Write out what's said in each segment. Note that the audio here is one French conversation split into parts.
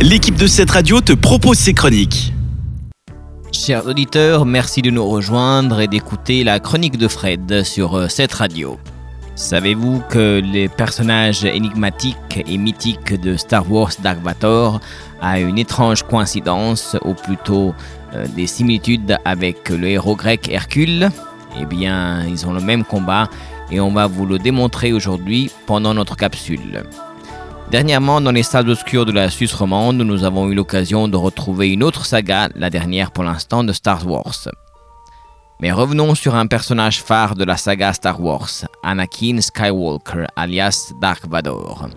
l'équipe de cette radio te propose ses chroniques. Chers auditeurs, merci de nous rejoindre et d'écouter la chronique de Fred sur euh, cette radio. Savez-vous que les personnages énigmatiques et mythiques de Star Wars Dark Vador a une étrange coïncidence, ou plutôt euh, des similitudes avec le héros grec Hercule? Eh bien, ils ont le même combat et on va vous le démontrer aujourd'hui pendant notre capsule. Dernièrement, dans les salles obscures de la Suisse romande, nous avons eu l'occasion de retrouver une autre saga, la dernière pour l'instant de Star Wars. Mais revenons sur un personnage phare de la saga Star Wars, Anakin Skywalker, alias Dark Vador,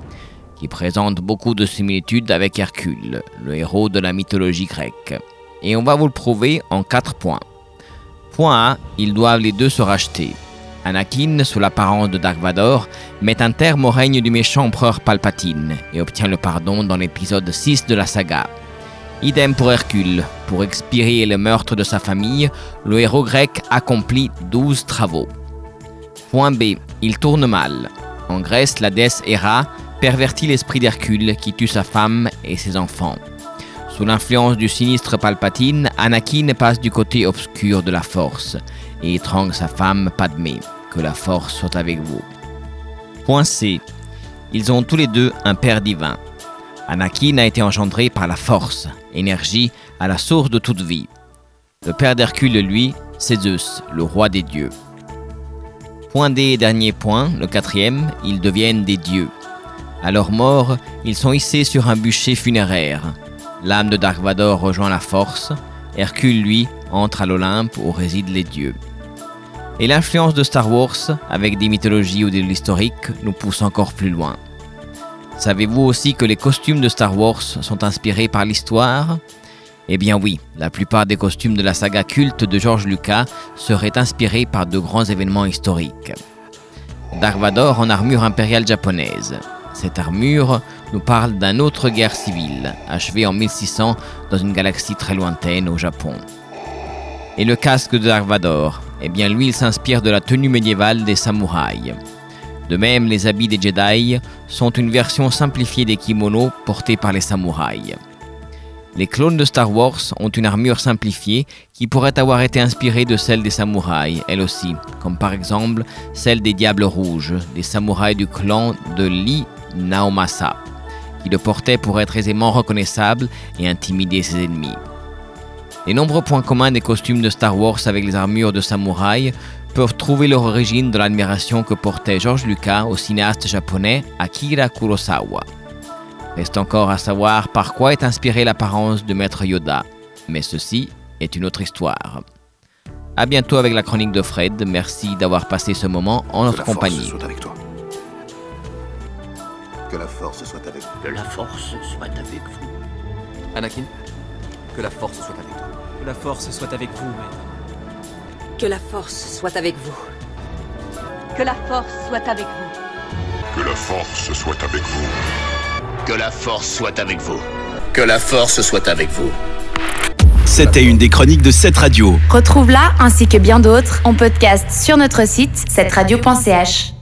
qui présente beaucoup de similitudes avec Hercule, le héros de la mythologie grecque. Et on va vous le prouver en quatre points. Point A, ils doivent les deux se racheter. Anakin, sous l'apparence de Dark Vador, met un terme au règne du méchant empereur Palpatine et obtient le pardon dans l'épisode 6 de la saga. Idem pour Hercule. Pour expirer le meurtre de sa famille, le héros grec accomplit 12 travaux. Point B. Il tourne mal. En Grèce, la déesse Héra pervertit l'esprit d'Hercule qui tue sa femme et ses enfants. Sous l'influence du sinistre Palpatine, Anakin passe du côté obscur de la force et étrangle sa femme Padmé. Que la force soit avec vous. Point C. Ils ont tous les deux un père divin. Anakin a été engendré par la force, énergie à la source de toute vie. Le père d'Hercule, lui, c'est Zeus, le roi des dieux. Point D, dernier point, le quatrième, ils deviennent des dieux. À leur mort, ils sont hissés sur un bûcher funéraire. L'âme de Dark Vador rejoint la force. Hercule, lui, entre à l'Olympe où résident les dieux. Et l'influence de Star Wars, avec des mythologies ou de l'historique, nous pousse encore plus loin. Savez-vous aussi que les costumes de Star Wars sont inspirés par l'histoire? Eh bien oui, la plupart des costumes de la saga culte de George Lucas seraient inspirés par de grands événements historiques. Dark Vador en armure impériale japonaise. Cette armure nous parle d'une autre guerre civile, achevée en 1600 dans une galaxie très lointaine au Japon. Et le casque de Dark Vador, eh bien lui il s'inspire de la tenue médiévale des samouraïs. De même, les habits des Jedi sont une version simplifiée des kimonos portés par les samouraïs. Les clones de Star Wars ont une armure simplifiée qui pourrait avoir été inspirée de celle des samouraïs, elle aussi, comme par exemple celle des Diables Rouges, des samouraïs du clan de Li Naomasa, qui le portaient pour être aisément reconnaissable et intimider ses ennemis. Les nombreux points communs des costumes de Star Wars avec les armures de samouraïs peuvent trouver leur origine dans l'admiration que portait George Lucas au cinéaste japonais Akira Kurosawa. Reste encore à savoir par quoi est inspirée l'apparence de Maître Yoda, mais ceci est une autre histoire. A bientôt avec la chronique de Fred. Merci d'avoir passé ce moment en notre compagnie. Que la force soit avec vous. Que la force soit avec vous. Anakin, que la force soit avec toi. Que la force soit avec vous, maître. Que la force soit avec vous. Que la force soit avec vous. Que la force soit avec vous. Que la force soit avec vous. Que la force soit avec vous. C'était une des chroniques de cette radio. Retrouve-la ainsi que bien d'autres en podcast sur notre site cetteradio.ch.